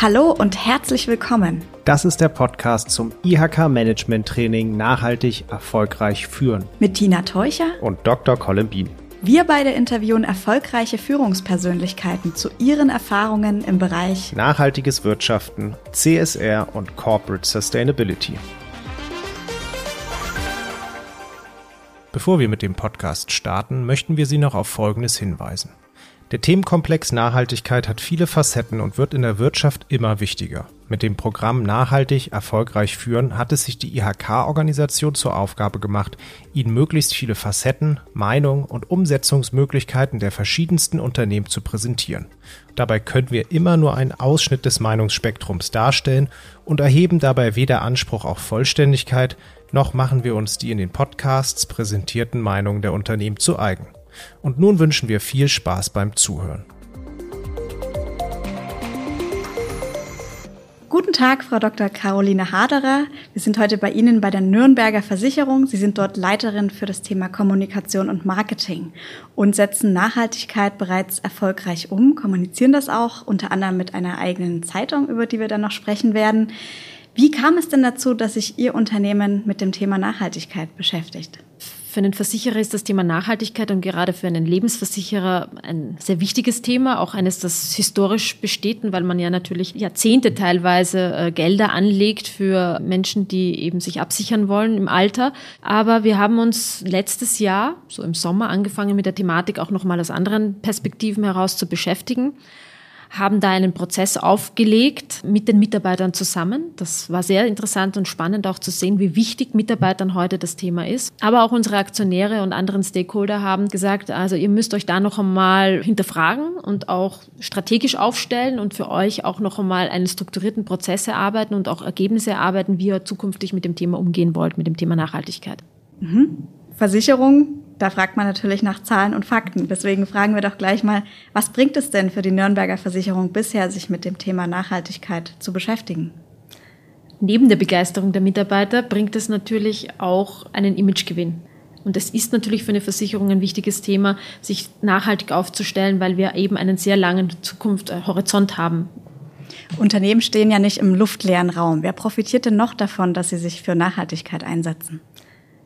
Hallo und herzlich willkommen. Das ist der Podcast zum IHK Management Training Nachhaltig erfolgreich führen. Mit Tina Teucher und Dr. Colin Bean. Wir beide interviewen erfolgreiche Führungspersönlichkeiten zu ihren Erfahrungen im Bereich nachhaltiges Wirtschaften, CSR und Corporate Sustainability. Bevor wir mit dem Podcast starten, möchten wir Sie noch auf Folgendes hinweisen. Der Themenkomplex Nachhaltigkeit hat viele Facetten und wird in der Wirtschaft immer wichtiger. Mit dem Programm Nachhaltig erfolgreich führen hat es sich die IHK-Organisation zur Aufgabe gemacht, Ihnen möglichst viele Facetten, Meinungen und Umsetzungsmöglichkeiten der verschiedensten Unternehmen zu präsentieren. Dabei können wir immer nur einen Ausschnitt des Meinungsspektrums darstellen und erheben dabei weder Anspruch auf Vollständigkeit, noch machen wir uns die in den Podcasts präsentierten Meinungen der Unternehmen zu eigen. Und nun wünschen wir viel Spaß beim Zuhören. Guten Tag, Frau Dr. Caroline Haderer. Wir sind heute bei Ihnen bei der Nürnberger Versicherung. Sie sind dort Leiterin für das Thema Kommunikation und Marketing und setzen Nachhaltigkeit bereits erfolgreich um, kommunizieren das auch, unter anderem mit einer eigenen Zeitung, über die wir dann noch sprechen werden. Wie kam es denn dazu, dass sich Ihr Unternehmen mit dem Thema Nachhaltigkeit beschäftigt? Für einen Versicherer ist das Thema Nachhaltigkeit und gerade für einen Lebensversicherer ein sehr wichtiges Thema, auch eines, das historisch besteht, weil man ja natürlich Jahrzehnte teilweise äh, Gelder anlegt für Menschen, die eben sich absichern wollen im Alter. Aber wir haben uns letztes Jahr, so im Sommer, angefangen mit der Thematik auch nochmal aus anderen Perspektiven heraus zu beschäftigen haben da einen Prozess aufgelegt mit den Mitarbeitern zusammen. Das war sehr interessant und spannend auch zu sehen, wie wichtig Mitarbeitern heute das Thema ist. Aber auch unsere Aktionäre und anderen Stakeholder haben gesagt, also ihr müsst euch da noch einmal hinterfragen und auch strategisch aufstellen und für euch auch noch einmal einen strukturierten Prozess erarbeiten und auch Ergebnisse erarbeiten, wie ihr zukünftig mit dem Thema umgehen wollt, mit dem Thema Nachhaltigkeit. Mhm. Versicherung da fragt man natürlich nach Zahlen und Fakten. Deswegen fragen wir doch gleich mal, was bringt es denn für die Nürnberger Versicherung bisher, sich mit dem Thema Nachhaltigkeit zu beschäftigen? Neben der Begeisterung der Mitarbeiter bringt es natürlich auch einen Imagegewinn. Und es ist natürlich für eine Versicherung ein wichtiges Thema, sich nachhaltig aufzustellen, weil wir eben einen sehr langen Zukunftshorizont haben. Unternehmen stehen ja nicht im luftleeren Raum. Wer profitiert denn noch davon, dass sie sich für Nachhaltigkeit einsetzen?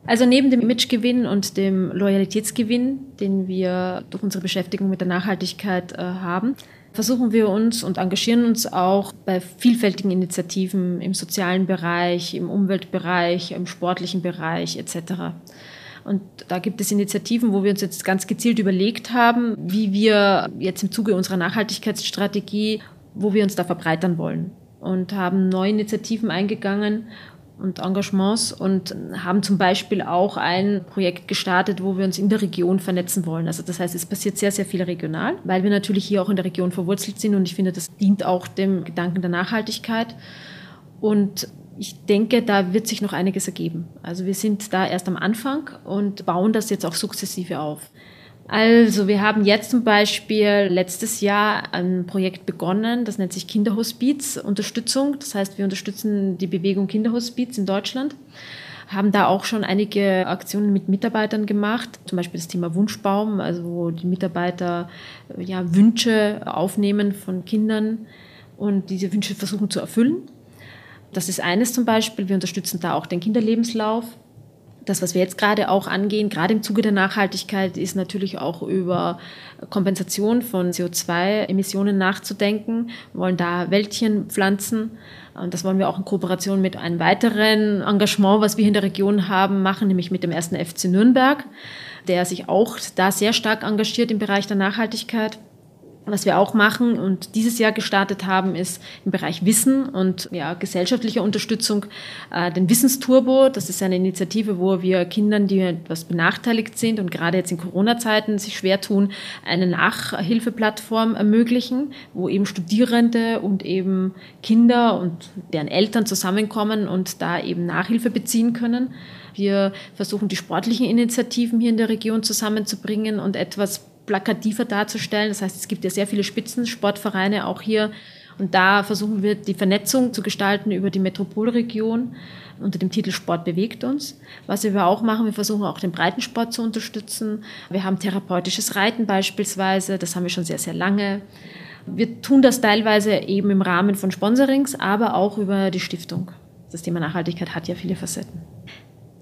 Also neben dem Imagegewinn und dem Loyalitätsgewinn, den wir durch unsere Beschäftigung mit der Nachhaltigkeit äh, haben, versuchen wir uns und engagieren uns auch bei vielfältigen Initiativen im sozialen Bereich, im Umweltbereich, im sportlichen Bereich etc. Und da gibt es Initiativen, wo wir uns jetzt ganz gezielt überlegt haben, wie wir jetzt im Zuge unserer Nachhaltigkeitsstrategie, wo wir uns da verbreitern wollen. Und haben neue Initiativen eingegangen und Engagements und haben zum Beispiel auch ein Projekt gestartet, wo wir uns in der Region vernetzen wollen. Also das heißt, es passiert sehr, sehr viel regional, weil wir natürlich hier auch in der Region verwurzelt sind und ich finde, das dient auch dem Gedanken der Nachhaltigkeit. Und ich denke, da wird sich noch einiges ergeben. Also wir sind da erst am Anfang und bauen das jetzt auch sukzessive auf. Also wir haben jetzt zum Beispiel letztes Jahr ein Projekt begonnen, das nennt sich Kinderhospiz Unterstützung. Das heißt, wir unterstützen die Bewegung Kinderhospiz in Deutschland haben da auch schon einige Aktionen mit Mitarbeitern gemacht, zum Beispiel das Thema Wunschbaum, also wo die Mitarbeiter ja, Wünsche aufnehmen von Kindern und diese Wünsche versuchen zu erfüllen. Das ist eines zum Beispiel. Wir unterstützen da auch den Kinderlebenslauf das, was wir jetzt gerade auch angehen, gerade im Zuge der Nachhaltigkeit, ist natürlich auch über Kompensation von CO2-Emissionen nachzudenken. Wir wollen da Wäldchen pflanzen. Und das wollen wir auch in Kooperation mit einem weiteren Engagement, was wir in der Region haben, machen, nämlich mit dem ersten FC Nürnberg, der sich auch da sehr stark engagiert im Bereich der Nachhaltigkeit. Was wir auch machen und dieses Jahr gestartet haben, ist im Bereich Wissen und ja, gesellschaftlicher Unterstützung äh, den Wissensturbo. Das ist eine Initiative, wo wir Kindern, die etwas benachteiligt sind und gerade jetzt in Corona-Zeiten sich schwer tun, eine Nachhilfeplattform ermöglichen, wo eben Studierende und eben Kinder und deren Eltern zusammenkommen und da eben Nachhilfe beziehen können. Wir versuchen die sportlichen Initiativen hier in der Region zusammenzubringen und etwas plakativer darzustellen. Das heißt, es gibt ja sehr viele Spitzensportvereine auch hier Und da versuchen wir die Vernetzung zu gestalten über die Metropolregion unter dem Titel Sport bewegt uns. Was wir auch machen, wir versuchen auch den Breitensport zu unterstützen. Wir haben therapeutisches Reiten beispielsweise, das haben wir schon sehr, sehr lange. Wir tun das teilweise eben im Rahmen von Sponsorings, aber auch über die Stiftung. Das Thema Nachhaltigkeit hat ja viele Facetten.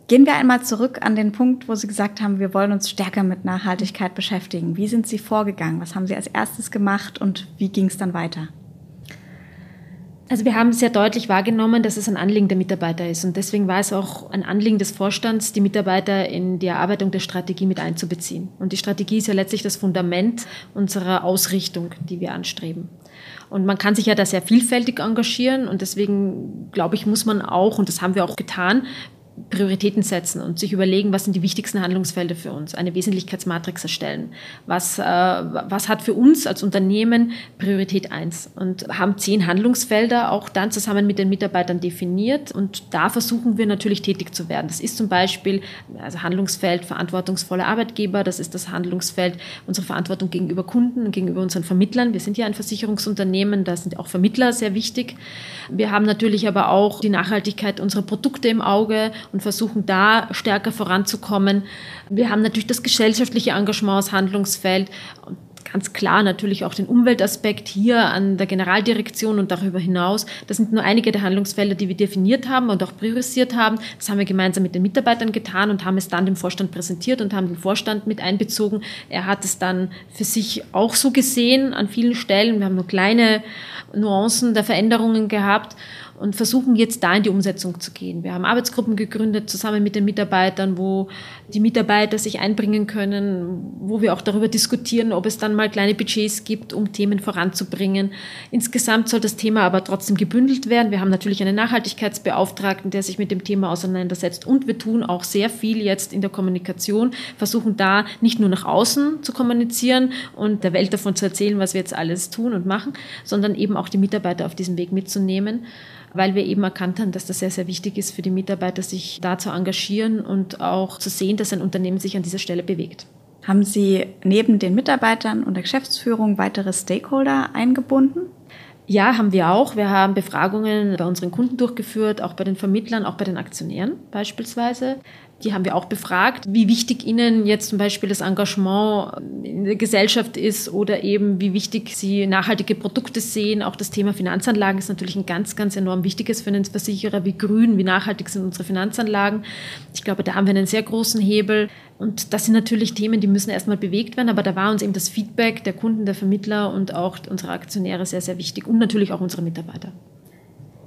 Gehen wir einmal zurück an den Punkt, wo Sie gesagt haben, wir wollen uns stärker mit Nachhaltigkeit beschäftigen. Wie sind Sie vorgegangen? Was haben Sie als erstes gemacht und wie ging es dann weiter? Also wir haben sehr deutlich wahrgenommen, dass es ein Anliegen der Mitarbeiter ist. Und deswegen war es auch ein Anliegen des Vorstands, die Mitarbeiter in die Erarbeitung der Strategie mit einzubeziehen. Und die Strategie ist ja letztlich das Fundament unserer Ausrichtung, die wir anstreben. Und man kann sich ja da sehr vielfältig engagieren. Und deswegen, glaube ich, muss man auch, und das haben wir auch getan, Prioritäten setzen und sich überlegen, was sind die wichtigsten Handlungsfelder für uns, eine Wesentlichkeitsmatrix erstellen. Was, äh, was hat für uns als Unternehmen Priorität eins Und haben zehn Handlungsfelder auch dann zusammen mit den Mitarbeitern definiert und da versuchen wir natürlich tätig zu werden. Das ist zum Beispiel also Handlungsfeld verantwortungsvoller Arbeitgeber, das ist das Handlungsfeld unserer Verantwortung gegenüber Kunden, gegenüber unseren Vermittlern. Wir sind ja ein Versicherungsunternehmen, da sind auch Vermittler sehr wichtig. Wir haben natürlich aber auch die Nachhaltigkeit unserer Produkte im Auge und versuchen da stärker voranzukommen. Wir haben natürlich das gesellschaftliche Engagement als Handlungsfeld und ganz klar natürlich auch den Umweltaspekt hier an der Generaldirektion und darüber hinaus. Das sind nur einige der Handlungsfelder, die wir definiert haben und auch priorisiert haben. Das haben wir gemeinsam mit den Mitarbeitern getan und haben es dann dem Vorstand präsentiert und haben den Vorstand mit einbezogen. Er hat es dann für sich auch so gesehen an vielen Stellen. Wir haben nur kleine Nuancen der Veränderungen gehabt und versuchen jetzt da in die Umsetzung zu gehen. Wir haben Arbeitsgruppen gegründet zusammen mit den Mitarbeitern, wo die Mitarbeiter sich einbringen können, wo wir auch darüber diskutieren, ob es dann mal kleine Budgets gibt, um Themen voranzubringen. Insgesamt soll das Thema aber trotzdem gebündelt werden. Wir haben natürlich einen Nachhaltigkeitsbeauftragten, der sich mit dem Thema auseinandersetzt und wir tun auch sehr viel jetzt in der Kommunikation, versuchen da nicht nur nach außen zu kommunizieren und der Welt davon zu erzählen, was wir jetzt alles tun und machen, sondern eben auch die Mitarbeiter auf diesem Weg mitzunehmen weil wir eben erkannt haben, dass das sehr, sehr wichtig ist für die Mitarbeiter, sich da zu engagieren und auch zu sehen, dass ein Unternehmen sich an dieser Stelle bewegt. Haben Sie neben den Mitarbeitern und der Geschäftsführung weitere Stakeholder eingebunden? Ja, haben wir auch. Wir haben Befragungen bei unseren Kunden durchgeführt, auch bei den Vermittlern, auch bei den Aktionären beispielsweise. Die haben wir auch befragt, wie wichtig ihnen jetzt zum Beispiel das Engagement in der Gesellschaft ist oder eben wie wichtig sie nachhaltige Produkte sehen. Auch das Thema Finanzanlagen ist natürlich ein ganz, ganz enorm wichtiges für einen Versicherer. Wie grün, wie nachhaltig sind unsere Finanzanlagen? Ich glaube, da haben wir einen sehr großen Hebel. Und das sind natürlich Themen, die müssen erstmal bewegt werden. Aber da war uns eben das Feedback der Kunden, der Vermittler und auch unserer Aktionäre sehr, sehr wichtig und natürlich auch unsere Mitarbeiter.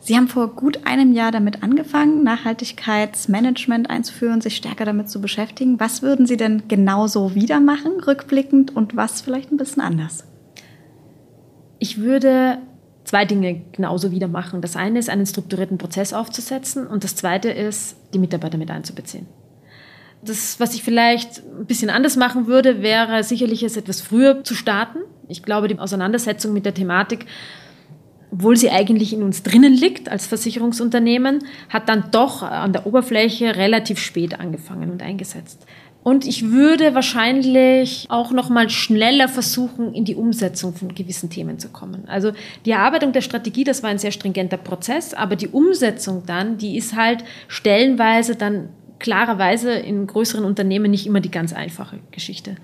Sie haben vor gut einem Jahr damit angefangen, Nachhaltigkeitsmanagement einzuführen, sich stärker damit zu beschäftigen. Was würden Sie denn genauso wieder machen, rückblickend, und was vielleicht ein bisschen anders? Ich würde zwei Dinge genauso wieder machen. Das eine ist, einen strukturierten Prozess aufzusetzen und das zweite ist, die Mitarbeiter mit einzubeziehen. Das, was ich vielleicht ein bisschen anders machen würde, wäre sicherlich es etwas früher zu starten. Ich glaube, die Auseinandersetzung mit der Thematik obwohl sie eigentlich in uns drinnen liegt als Versicherungsunternehmen, hat dann doch an der Oberfläche relativ spät angefangen und eingesetzt. Und ich würde wahrscheinlich auch noch mal schneller versuchen, in die Umsetzung von gewissen Themen zu kommen. Also die Erarbeitung der Strategie, das war ein sehr stringenter Prozess, aber die Umsetzung dann, die ist halt stellenweise dann klarerweise in größeren Unternehmen nicht immer die ganz einfache Geschichte.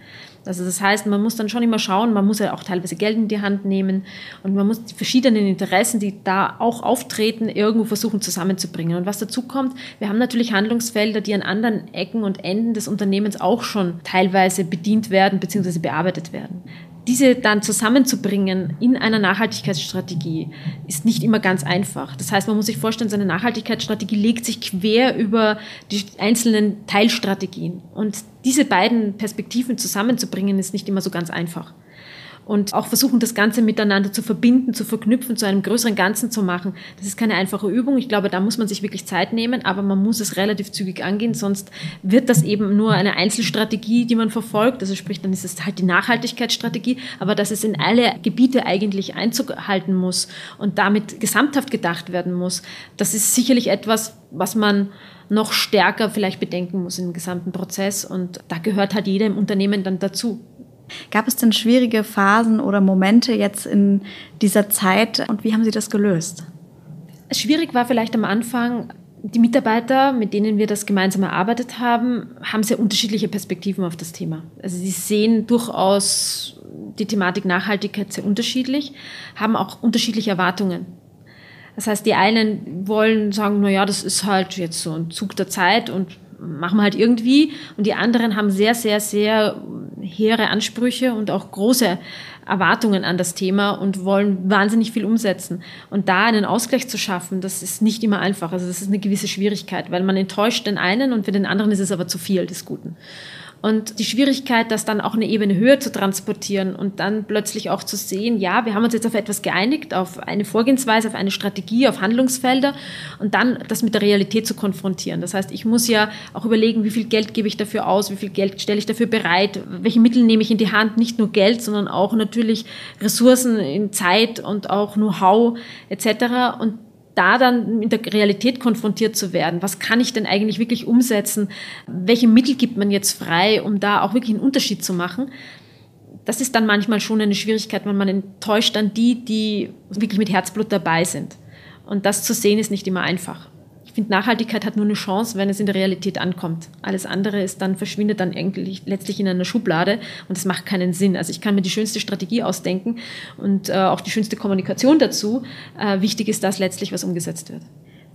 Also das heißt, man muss dann schon immer schauen, man muss ja auch teilweise Geld in die Hand nehmen und man muss die verschiedenen Interessen, die da auch auftreten, irgendwo versuchen zusammenzubringen. Und was dazu kommt, wir haben natürlich Handlungsfelder, die an anderen Ecken und Enden des Unternehmens auch schon teilweise bedient werden bzw. bearbeitet werden diese dann zusammenzubringen in einer Nachhaltigkeitsstrategie ist nicht immer ganz einfach. Das heißt, man muss sich vorstellen, so eine Nachhaltigkeitsstrategie legt sich quer über die einzelnen Teilstrategien. Und diese beiden Perspektiven zusammenzubringen, ist nicht immer so ganz einfach und auch versuchen, das Ganze miteinander zu verbinden, zu verknüpfen, zu einem größeren Ganzen zu machen. Das ist keine einfache Übung. Ich glaube, da muss man sich wirklich Zeit nehmen, aber man muss es relativ zügig angehen, sonst wird das eben nur eine Einzelstrategie, die man verfolgt. Also sprich, dann ist es halt die Nachhaltigkeitsstrategie, aber dass es in alle Gebiete eigentlich Einzug halten muss und damit gesamthaft gedacht werden muss, das ist sicherlich etwas, was man noch stärker vielleicht bedenken muss im gesamten Prozess und da gehört halt jeder im Unternehmen dann dazu Gab es denn schwierige Phasen oder Momente jetzt in dieser Zeit und wie haben Sie das gelöst? Schwierig war vielleicht am Anfang, die Mitarbeiter, mit denen wir das gemeinsam erarbeitet haben, haben sehr unterschiedliche Perspektiven auf das Thema. Also sie sehen durchaus die Thematik Nachhaltigkeit sehr unterschiedlich, haben auch unterschiedliche Erwartungen. Das heißt, die einen wollen sagen, na ja, das ist halt jetzt so ein Zug der Zeit und machen wir halt irgendwie. Und die anderen haben sehr, sehr, sehr hehre Ansprüche und auch große Erwartungen an das Thema und wollen wahnsinnig viel umsetzen. Und da einen Ausgleich zu schaffen, das ist nicht immer einfach. Also das ist eine gewisse Schwierigkeit, weil man enttäuscht den einen und für den anderen ist es aber zu viel des Guten. Und die Schwierigkeit, das dann auch eine Ebene höher zu transportieren und dann plötzlich auch zu sehen, ja, wir haben uns jetzt auf etwas geeinigt, auf eine Vorgehensweise, auf eine Strategie, auf Handlungsfelder und dann das mit der Realität zu konfrontieren. Das heißt, ich muss ja auch überlegen, wie viel Geld gebe ich dafür aus, wie viel Geld stelle ich dafür bereit, welche Mittel nehme ich in die Hand, nicht nur Geld, sondern auch natürlich Ressourcen in Zeit und auch Know-how etc. Und da dann mit der Realität konfrontiert zu werden. Was kann ich denn eigentlich wirklich umsetzen? Welche Mittel gibt man jetzt frei, um da auch wirklich einen Unterschied zu machen? Das ist dann manchmal schon eine Schwierigkeit, wenn man enttäuscht dann die, die wirklich mit Herzblut dabei sind. Und das zu sehen ist nicht immer einfach. Ich finde, Nachhaltigkeit hat nur eine Chance, wenn es in der Realität ankommt. Alles andere ist dann, verschwindet dann eigentlich letztlich in einer Schublade und das macht keinen Sinn. Also ich kann mir die schönste Strategie ausdenken und äh, auch die schönste Kommunikation dazu. Äh, wichtig ist, dass letztlich was umgesetzt wird.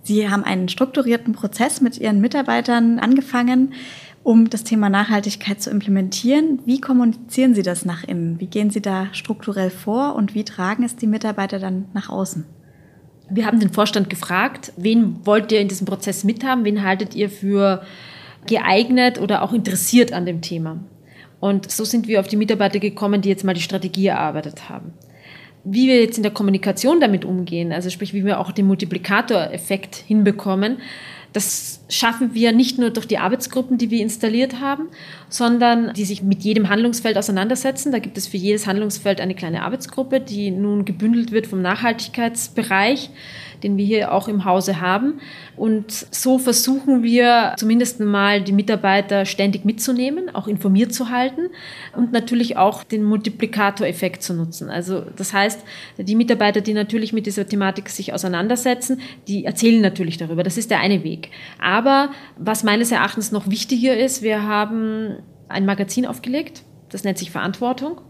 Sie haben einen strukturierten Prozess mit Ihren Mitarbeitern angefangen, um das Thema Nachhaltigkeit zu implementieren. Wie kommunizieren Sie das nach innen? Wie gehen Sie da strukturell vor und wie tragen es die Mitarbeiter dann nach außen? Wir haben den Vorstand gefragt, wen wollt ihr in diesem Prozess mithaben, wen haltet ihr für geeignet oder auch interessiert an dem Thema. Und so sind wir auf die Mitarbeiter gekommen, die jetzt mal die Strategie erarbeitet haben. Wie wir jetzt in der Kommunikation damit umgehen, also sprich, wie wir auch den Multiplikatoreffekt hinbekommen, das schaffen wir nicht nur durch die Arbeitsgruppen, die wir installiert haben, sondern die sich mit jedem Handlungsfeld auseinandersetzen. Da gibt es für jedes Handlungsfeld eine kleine Arbeitsgruppe, die nun gebündelt wird vom Nachhaltigkeitsbereich den wir hier auch im Hause haben. Und so versuchen wir zumindest mal die Mitarbeiter ständig mitzunehmen, auch informiert zu halten und natürlich auch den Multiplikatoreffekt zu nutzen. Also das heißt, die Mitarbeiter, die natürlich mit dieser Thematik sich auseinandersetzen, die erzählen natürlich darüber. Das ist der eine Weg. Aber was meines Erachtens noch wichtiger ist, wir haben ein Magazin aufgelegt, das nennt sich Verantwortung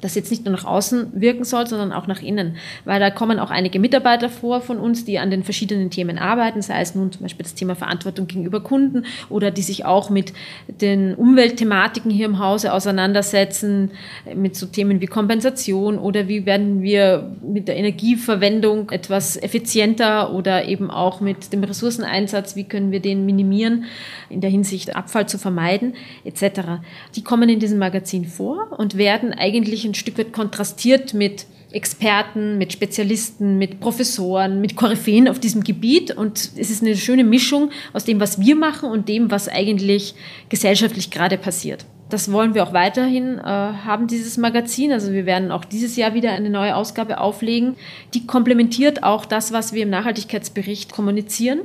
das jetzt nicht nur nach außen wirken soll, sondern auch nach innen. Weil da kommen auch einige Mitarbeiter vor von uns, die an den verschiedenen Themen arbeiten, sei es nun zum Beispiel das Thema Verantwortung gegenüber Kunden oder die sich auch mit den Umweltthematiken hier im Hause auseinandersetzen, mit so Themen wie Kompensation oder wie werden wir mit der Energieverwendung etwas effizienter oder eben auch mit dem Ressourceneinsatz, wie können wir den minimieren in der Hinsicht Abfall zu vermeiden, etc. Die kommen in diesem Magazin vor und werden eigentlich ein Stück weit kontrastiert mit Experten, mit Spezialisten, mit Professoren, mit Koryphäen auf diesem Gebiet. Und es ist eine schöne Mischung aus dem, was wir machen und dem, was eigentlich gesellschaftlich gerade passiert. Das wollen wir auch weiterhin äh, haben, dieses Magazin. Also wir werden auch dieses Jahr wieder eine neue Ausgabe auflegen. Die komplementiert auch das, was wir im Nachhaltigkeitsbericht kommunizieren.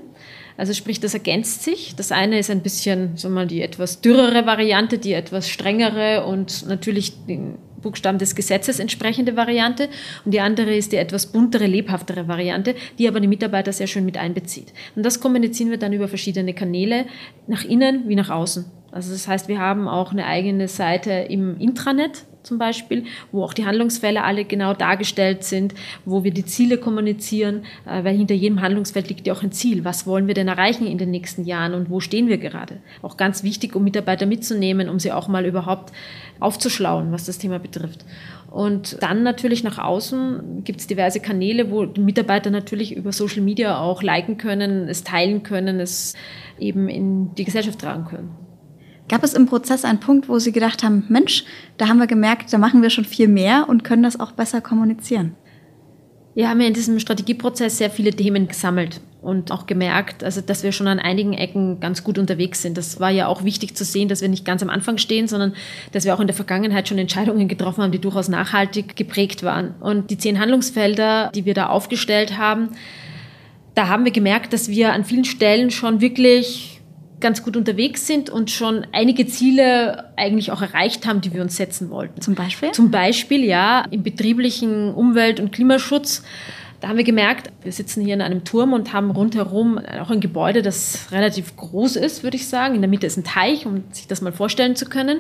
Also sprich, das ergänzt sich. Das eine ist ein bisschen, so mal die etwas dürrere Variante, die etwas strengere und natürlich den Buchstaben des Gesetzes entsprechende Variante und die andere ist die etwas buntere, lebhaftere Variante, die aber die Mitarbeiter sehr schön mit einbezieht. Und das kommunizieren wir dann über verschiedene Kanäle, nach innen wie nach außen. Also das heißt, wir haben auch eine eigene Seite im Intranet, zum Beispiel, wo auch die Handlungsfälle alle genau dargestellt sind, wo wir die Ziele kommunizieren, äh, weil hinter jedem Handlungsfeld liegt ja auch ein Ziel. Was wollen wir denn erreichen in den nächsten Jahren und wo stehen wir gerade? Auch ganz wichtig, um Mitarbeiter mitzunehmen, um sie auch mal überhaupt aufzuschlauen, was das Thema betrifft. Und dann natürlich nach außen gibt es diverse Kanäle, wo die Mitarbeiter natürlich über Social Media auch liken können, es teilen können, es eben in die Gesellschaft tragen können. Gab es im Prozess einen Punkt, wo Sie gedacht haben, Mensch, da haben wir gemerkt, da machen wir schon viel mehr und können das auch besser kommunizieren? Wir haben ja in diesem Strategieprozess sehr viele Themen gesammelt und auch gemerkt, also dass wir schon an einigen Ecken ganz gut unterwegs sind. Das war ja auch wichtig zu sehen, dass wir nicht ganz am Anfang stehen, sondern dass wir auch in der Vergangenheit schon Entscheidungen getroffen haben, die durchaus nachhaltig geprägt waren. Und die zehn Handlungsfelder, die wir da aufgestellt haben, da haben wir gemerkt, dass wir an vielen Stellen schon wirklich ganz gut unterwegs sind und schon einige Ziele eigentlich auch erreicht haben, die wir uns setzen wollten. Zum Beispiel? Zum Beispiel, ja, im betrieblichen Umwelt- und Klimaschutz. Da haben wir gemerkt, wir sitzen hier in einem Turm und haben rundherum auch ein Gebäude, das relativ groß ist, würde ich sagen. In der Mitte ist ein Teich, um sich das mal vorstellen zu können.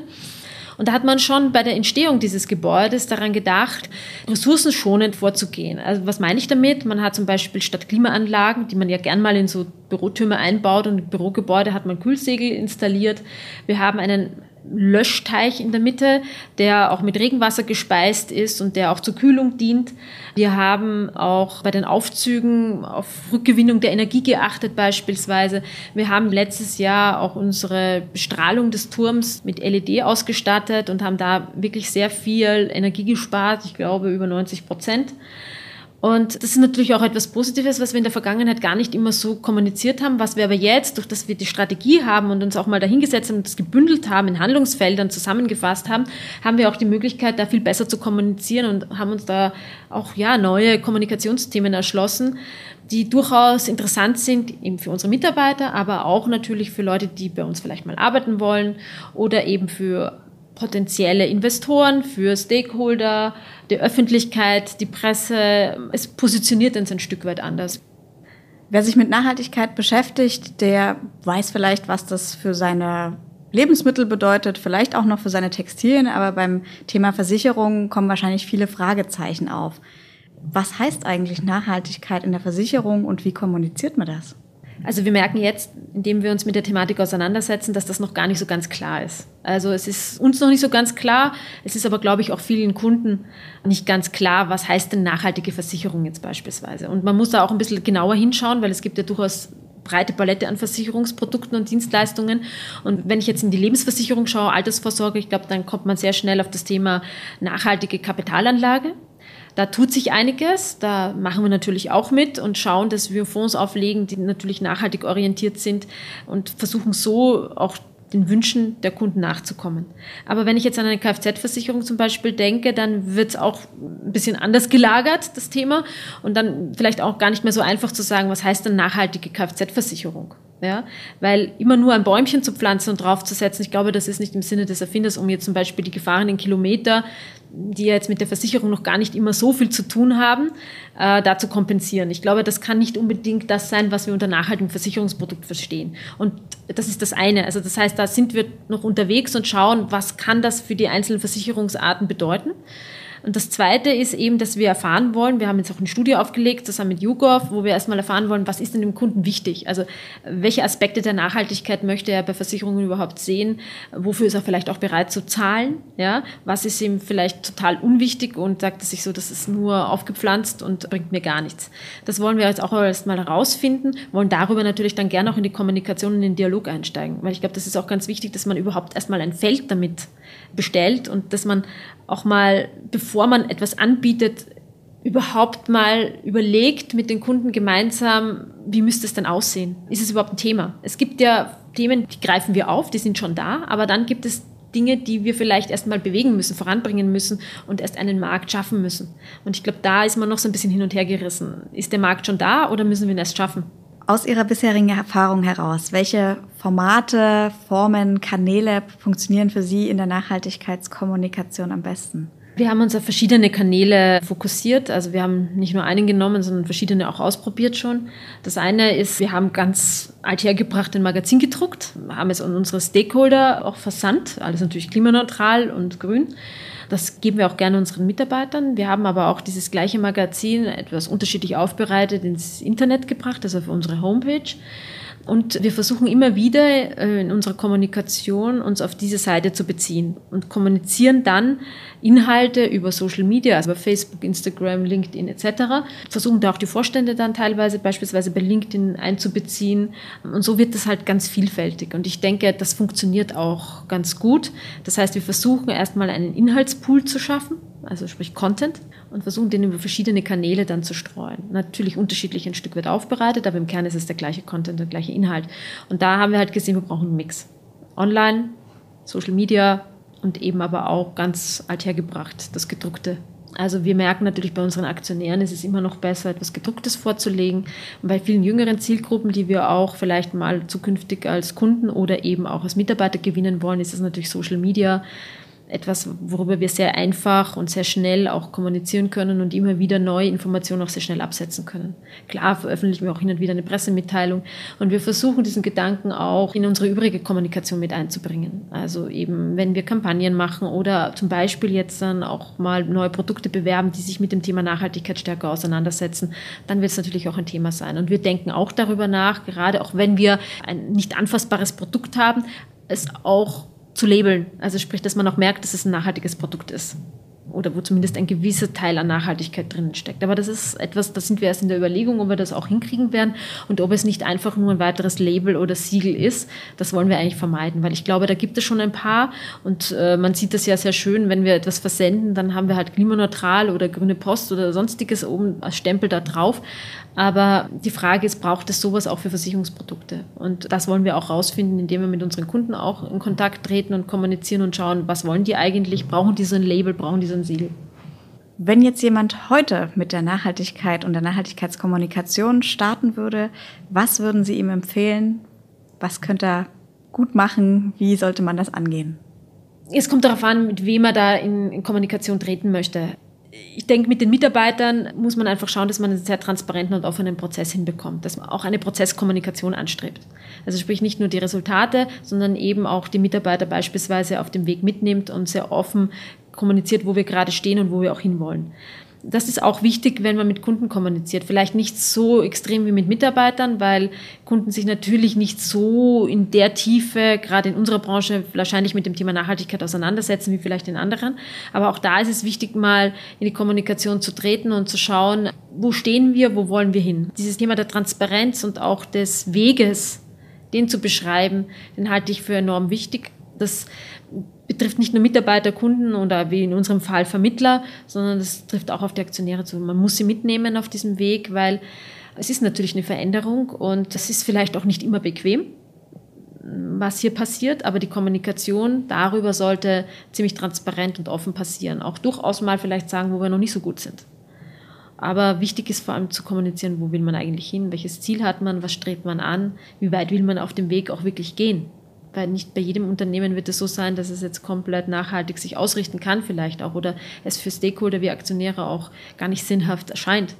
Und da hat man schon bei der Entstehung dieses Gebäudes daran gedacht, ressourcenschonend vorzugehen. Also was meine ich damit? Man hat zum Beispiel statt Klimaanlagen, die man ja gern mal in so Bürotürme einbaut und Bürogebäude hat man Kühlsegel installiert. Wir haben einen Löschteich in der Mitte, der auch mit Regenwasser gespeist ist und der auch zur Kühlung dient. Wir haben auch bei den Aufzügen auf Rückgewinnung der Energie geachtet beispielsweise. Wir haben letztes Jahr auch unsere Bestrahlung des Turms mit LED ausgestattet und haben da wirklich sehr viel Energie gespart, ich glaube über 90 Prozent. Und das ist natürlich auch etwas Positives, was wir in der Vergangenheit gar nicht immer so kommuniziert haben, was wir aber jetzt, durch das wir die Strategie haben und uns auch mal dahingesetzt haben und das gebündelt haben, in Handlungsfeldern zusammengefasst haben, haben wir auch die Möglichkeit, da viel besser zu kommunizieren und haben uns da auch ja, neue Kommunikationsthemen erschlossen, die durchaus interessant sind, eben für unsere Mitarbeiter, aber auch natürlich für Leute, die bei uns vielleicht mal arbeiten wollen oder eben für potenzielle Investoren, für Stakeholder, die Öffentlichkeit, die Presse. Es positioniert uns ein Stück weit anders. Wer sich mit Nachhaltigkeit beschäftigt, der weiß vielleicht, was das für seine Lebensmittel bedeutet, vielleicht auch noch für seine Textilien, aber beim Thema Versicherung kommen wahrscheinlich viele Fragezeichen auf. Was heißt eigentlich Nachhaltigkeit in der Versicherung und wie kommuniziert man das? Also wir merken jetzt, indem wir uns mit der Thematik auseinandersetzen, dass das noch gar nicht so ganz klar ist. Also es ist uns noch nicht so ganz klar. Es ist aber, glaube ich, auch vielen Kunden nicht ganz klar, was heißt denn nachhaltige Versicherung jetzt beispielsweise. Und man muss da auch ein bisschen genauer hinschauen, weil es gibt ja durchaus breite Palette an Versicherungsprodukten und Dienstleistungen. Und wenn ich jetzt in die Lebensversicherung schaue, Altersvorsorge, ich glaube, dann kommt man sehr schnell auf das Thema nachhaltige Kapitalanlage. Da tut sich einiges, da machen wir natürlich auch mit und schauen, dass wir Fonds auflegen, die natürlich nachhaltig orientiert sind und versuchen so auch den Wünschen der Kunden nachzukommen. Aber wenn ich jetzt an eine Kfz-Versicherung zum Beispiel denke, dann wird es auch ein bisschen anders gelagert, das Thema. Und dann vielleicht auch gar nicht mehr so einfach zu sagen, was heißt denn nachhaltige Kfz-Versicherung? Ja, weil immer nur ein Bäumchen zu pflanzen und draufzusetzen, ich glaube, das ist nicht im Sinne des Erfinders, um jetzt zum Beispiel die gefahrenen Kilometer die jetzt mit der Versicherung noch gar nicht immer so viel zu tun haben, äh, da zu kompensieren. Ich glaube, das kann nicht unbedingt das sein, was wir unter nachhaltigem Versicherungsprodukt verstehen. Und das ist das eine. Also das heißt, da sind wir noch unterwegs und schauen, was kann das für die einzelnen Versicherungsarten bedeuten. Und das Zweite ist eben, dass wir erfahren wollen, wir haben jetzt auch eine Studie aufgelegt, zusammen mit YouGov, wo wir erstmal erfahren wollen, was ist denn dem Kunden wichtig? Also welche Aspekte der Nachhaltigkeit möchte er bei Versicherungen überhaupt sehen? Wofür ist er vielleicht auch bereit zu zahlen? Ja? Was ist ihm vielleicht total unwichtig und sagt er sich so, das ist nur aufgepflanzt und bringt mir gar nichts. Das wollen wir jetzt auch erstmal herausfinden, wollen darüber natürlich dann gerne auch in die Kommunikation und in den Dialog einsteigen, weil ich glaube, das ist auch ganz wichtig, dass man überhaupt erstmal ein Feld damit bestellt und dass man auch mal, bevor man etwas anbietet, überhaupt mal überlegt mit den Kunden gemeinsam, wie müsste es denn aussehen? Ist es überhaupt ein Thema? Es gibt ja Themen, die greifen wir auf, die sind schon da, aber dann gibt es Dinge, die wir vielleicht erst mal bewegen müssen, voranbringen müssen und erst einen Markt schaffen müssen. Und ich glaube, da ist man noch so ein bisschen hin und her gerissen. Ist der Markt schon da oder müssen wir ihn erst schaffen? Aus Ihrer bisherigen Erfahrung heraus, welche Formate, Formen, Kanäle funktionieren für Sie in der Nachhaltigkeitskommunikation am besten? Wir haben uns auf verschiedene Kanäle fokussiert. Also wir haben nicht nur einen genommen, sondern verschiedene auch ausprobiert schon. Das eine ist, wir haben ganz althergebracht ein Magazin gedruckt, haben es an unsere Stakeholder auch versandt. Alles natürlich klimaneutral und grün. Das geben wir auch gerne unseren Mitarbeitern. Wir haben aber auch dieses gleiche Magazin etwas unterschiedlich aufbereitet ins Internet gebracht, also auf unsere Homepage. Und wir versuchen immer wieder äh, in unserer Kommunikation uns auf diese Seite zu beziehen und kommunizieren dann Inhalte über Social Media, also über Facebook, Instagram, LinkedIn etc. Versuchen da auch die Vorstände dann teilweise beispielsweise bei LinkedIn einzubeziehen. Und so wird das halt ganz vielfältig. Und ich denke, das funktioniert auch ganz gut. Das heißt, wir versuchen erstmal einen Inhaltspool zu schaffen, also sprich Content, und versuchen den über verschiedene Kanäle dann zu streuen. Natürlich unterschiedlich ein Stück weit aufbereitet, aber im Kern ist es der gleiche Content, der gleiche Inhalt. Und da haben wir halt gesehen, wir brauchen einen Mix. Online, Social Media und eben aber auch ganz althergebracht, das gedruckte Also wir merken natürlich bei unseren Aktionären, es ist immer noch besser, etwas Gedrucktes vorzulegen. Und bei vielen jüngeren Zielgruppen, die wir auch vielleicht mal zukünftig als Kunden oder eben auch als Mitarbeiter gewinnen wollen, ist es natürlich Social Media etwas, worüber wir sehr einfach und sehr schnell auch kommunizieren können und immer wieder neue Informationen auch sehr schnell absetzen können. Klar veröffentlichen wir auch hin und wieder eine Pressemitteilung und wir versuchen diesen Gedanken auch in unsere übrige Kommunikation mit einzubringen. Also eben, wenn wir Kampagnen machen oder zum Beispiel jetzt dann auch mal neue Produkte bewerben, die sich mit dem Thema Nachhaltigkeit stärker auseinandersetzen, dann wird es natürlich auch ein Thema sein. Und wir denken auch darüber nach, gerade auch wenn wir ein nicht anfassbares Produkt haben, es auch zu labeln. Also sprich, dass man auch merkt, dass es ein nachhaltiges Produkt ist. Oder wo zumindest ein gewisser Teil an Nachhaltigkeit drinnen steckt. Aber das ist etwas, da sind wir erst in der Überlegung, ob wir das auch hinkriegen werden und ob es nicht einfach nur ein weiteres Label oder Siegel ist. Das wollen wir eigentlich vermeiden, weil ich glaube, da gibt es schon ein paar und äh, man sieht das ja sehr schön, wenn wir etwas versenden, dann haben wir halt klimaneutral oder grüne Post oder sonstiges oben als Stempel da drauf. Aber die Frage ist, braucht es sowas auch für Versicherungsprodukte? Und das wollen wir auch rausfinden, indem wir mit unseren Kunden auch in Kontakt treten und kommunizieren und schauen, was wollen die eigentlich? Brauchen die so ein Label? Brauchen die so ein Siegel? Wenn jetzt jemand heute mit der Nachhaltigkeit und der Nachhaltigkeitskommunikation starten würde, was würden Sie ihm empfehlen? Was könnte er gut machen? Wie sollte man das angehen? Es kommt darauf an, mit wem er da in, in Kommunikation treten möchte ich denke, mit den Mitarbeitern muss man einfach schauen, dass man einen sehr transparenten und offenen Prozess hinbekommt, dass man auch eine Prozesskommunikation anstrebt. Also sprich nicht nur die Resultate, sondern eben auch die Mitarbeiter beispielsweise auf dem Weg mitnimmt und sehr offen kommuniziert, wo wir gerade stehen und wo wir auch hinwollen das ist auch wichtig, wenn man mit Kunden kommuniziert. Vielleicht nicht so extrem wie mit Mitarbeitern, weil Kunden sich natürlich nicht so in der Tiefe, gerade in unserer Branche, wahrscheinlich mit dem Thema Nachhaltigkeit auseinandersetzen wie vielleicht in anderen. Aber auch da ist es wichtig, mal in die Kommunikation zu treten und zu schauen, wo stehen wir, wo wollen wir hin. Dieses Thema der Transparenz und auch des Weges, den zu beschreiben, den halte ich für enorm wichtig. Das betrifft nicht nur Mitarbeiter, Kunden oder wie in unserem Fall Vermittler, sondern das trifft auch auf die Aktionäre zu. Man muss sie mitnehmen auf diesem Weg, weil es ist natürlich eine Veränderung und es ist vielleicht auch nicht immer bequem, was hier passiert, aber die Kommunikation darüber sollte ziemlich transparent und offen passieren. Auch durchaus mal vielleicht sagen, wo wir noch nicht so gut sind. Aber wichtig ist vor allem zu kommunizieren, wo will man eigentlich hin, welches Ziel hat man, was strebt man an, wie weit will man auf dem Weg auch wirklich gehen weil nicht bei jedem Unternehmen wird es so sein, dass es jetzt komplett nachhaltig sich ausrichten kann vielleicht auch oder es für Stakeholder wie Aktionäre auch gar nicht sinnhaft erscheint.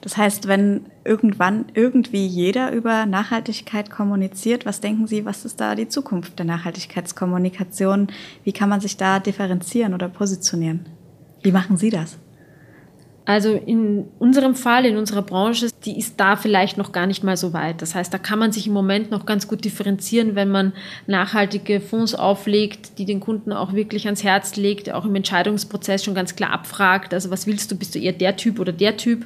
Das heißt, wenn irgendwann irgendwie jeder über Nachhaltigkeit kommuniziert, was denken Sie, was ist da die Zukunft der Nachhaltigkeitskommunikation? Wie kann man sich da differenzieren oder positionieren? Wie machen Sie das? Also in unserem Fall, in unserer Branche, die ist da vielleicht noch gar nicht mal so weit. Das heißt, da kann man sich im Moment noch ganz gut differenzieren, wenn man nachhaltige Fonds auflegt, die den Kunden auch wirklich ans Herz legt, auch im Entscheidungsprozess schon ganz klar abfragt. Also was willst du? Bist du eher der Typ oder der Typ?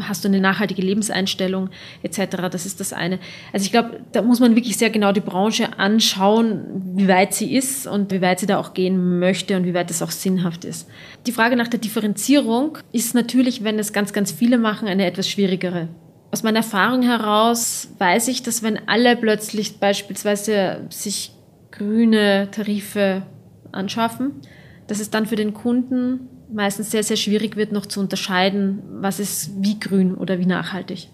Hast du eine nachhaltige Lebenseinstellung etc.? Das ist das eine. Also ich glaube, da muss man wirklich sehr genau die Branche anschauen, wie weit sie ist und wie weit sie da auch gehen möchte und wie weit das auch sinnhaft ist. Die Frage nach der Differenzierung ist natürlich natürlich, wenn es ganz, ganz viele machen, eine etwas schwierigere. Aus meiner Erfahrung heraus weiß ich, dass wenn alle plötzlich beispielsweise sich grüne Tarife anschaffen, dass es dann für den Kunden meistens sehr, sehr schwierig wird, noch zu unterscheiden, was ist wie grün oder wie nachhaltig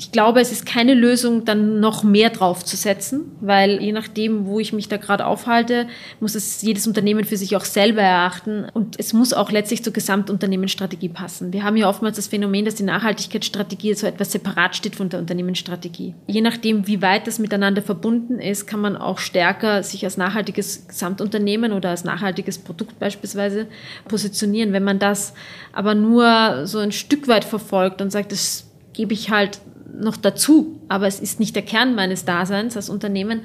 ich glaube, es ist keine Lösung, dann noch mehr draufzusetzen, weil je nachdem, wo ich mich da gerade aufhalte, muss es jedes Unternehmen für sich auch selber erachten und es muss auch letztlich zur Gesamtunternehmensstrategie passen. Wir haben ja oftmals das Phänomen, dass die Nachhaltigkeitsstrategie so etwas separat steht von der Unternehmensstrategie. Je nachdem, wie weit das miteinander verbunden ist, kann man auch stärker sich als nachhaltiges Gesamtunternehmen oder als nachhaltiges Produkt beispielsweise positionieren. Wenn man das aber nur so ein Stück weit verfolgt und sagt, das gebe ich halt noch dazu, aber es ist nicht der Kern meines Daseins als Unternehmen,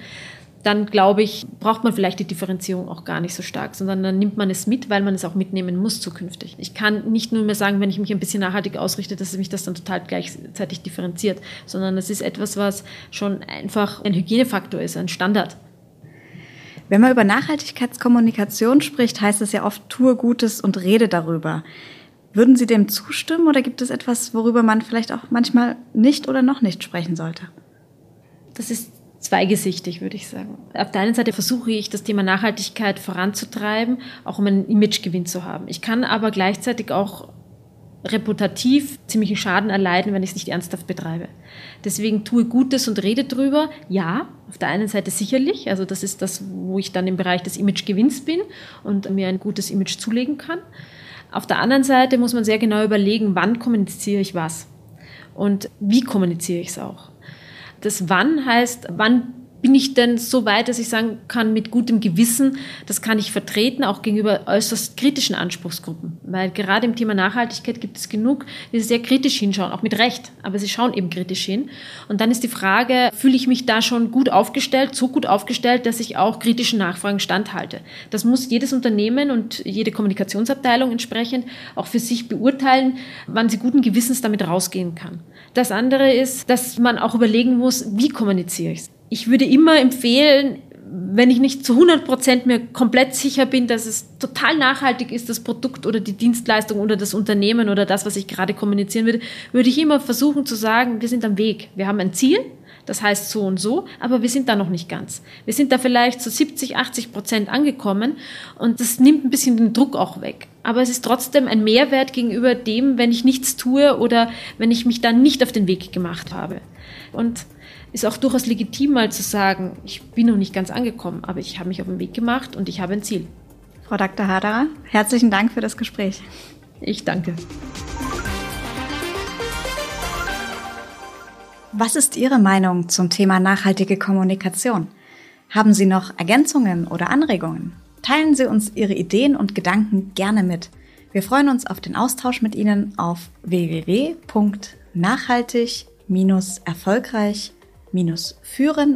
dann glaube ich, braucht man vielleicht die Differenzierung auch gar nicht so stark, sondern dann nimmt man es mit, weil man es auch mitnehmen muss zukünftig. Ich kann nicht nur mehr sagen, wenn ich mich ein bisschen nachhaltig ausrichte, dass mich das dann total gleichzeitig differenziert, sondern es ist etwas, was schon einfach ein Hygienefaktor ist, ein Standard. Wenn man über Nachhaltigkeitskommunikation spricht, heißt es ja oft, tue Gutes und rede darüber. Würden Sie dem zustimmen oder gibt es etwas, worüber man vielleicht auch manchmal nicht oder noch nicht sprechen sollte? Das ist zweigesichtig, würde ich sagen. Auf der einen Seite versuche ich, das Thema Nachhaltigkeit voranzutreiben, auch um einen Imagegewinn zu haben. Ich kann aber gleichzeitig auch reputativ ziemlichen Schaden erleiden, wenn ich es nicht ernsthaft betreibe. Deswegen tue Gutes und rede drüber. Ja, auf der einen Seite sicherlich. Also das ist das, wo ich dann im Bereich des Imagegewinns bin und mir ein gutes Image zulegen kann. Auf der anderen Seite muss man sehr genau überlegen, wann kommuniziere ich was und wie kommuniziere ich es auch. Das Wann heißt, wann bin ich denn so weit, dass ich sagen kann, mit gutem Gewissen, das kann ich vertreten, auch gegenüber äußerst kritischen Anspruchsgruppen. Weil gerade im Thema Nachhaltigkeit gibt es genug, die sehr kritisch hinschauen, auch mit Recht, aber sie schauen eben kritisch hin. Und dann ist die Frage, fühle ich mich da schon gut aufgestellt, so gut aufgestellt, dass ich auch kritischen Nachfragen standhalte. Das muss jedes Unternehmen und jede Kommunikationsabteilung entsprechend auch für sich beurteilen, wann sie guten Gewissens damit rausgehen kann. Das andere ist, dass man auch überlegen muss, wie kommuniziere ich es ich würde immer empfehlen, wenn ich nicht zu 100 Prozent mir komplett sicher bin, dass es total nachhaltig ist, das Produkt oder die Dienstleistung oder das Unternehmen oder das, was ich gerade kommunizieren würde, würde ich immer versuchen zu sagen, wir sind am Weg. Wir haben ein Ziel, das heißt so und so, aber wir sind da noch nicht ganz. Wir sind da vielleicht zu 70, 80 Prozent angekommen und das nimmt ein bisschen den Druck auch weg. Aber es ist trotzdem ein Mehrwert gegenüber dem, wenn ich nichts tue oder wenn ich mich dann nicht auf den Weg gemacht habe. Und ist auch durchaus legitim, mal zu sagen, ich bin noch nicht ganz angekommen, aber ich habe mich auf den Weg gemacht und ich habe ein Ziel. Frau Dr. Haderer, herzlichen Dank für das Gespräch. Ich danke. Was ist Ihre Meinung zum Thema nachhaltige Kommunikation? Haben Sie noch Ergänzungen oder Anregungen? Teilen Sie uns Ihre Ideen und Gedanken gerne mit. Wir freuen uns auf den Austausch mit Ihnen auf www.nachhaltig-erfolgreich.de führen-ihk.de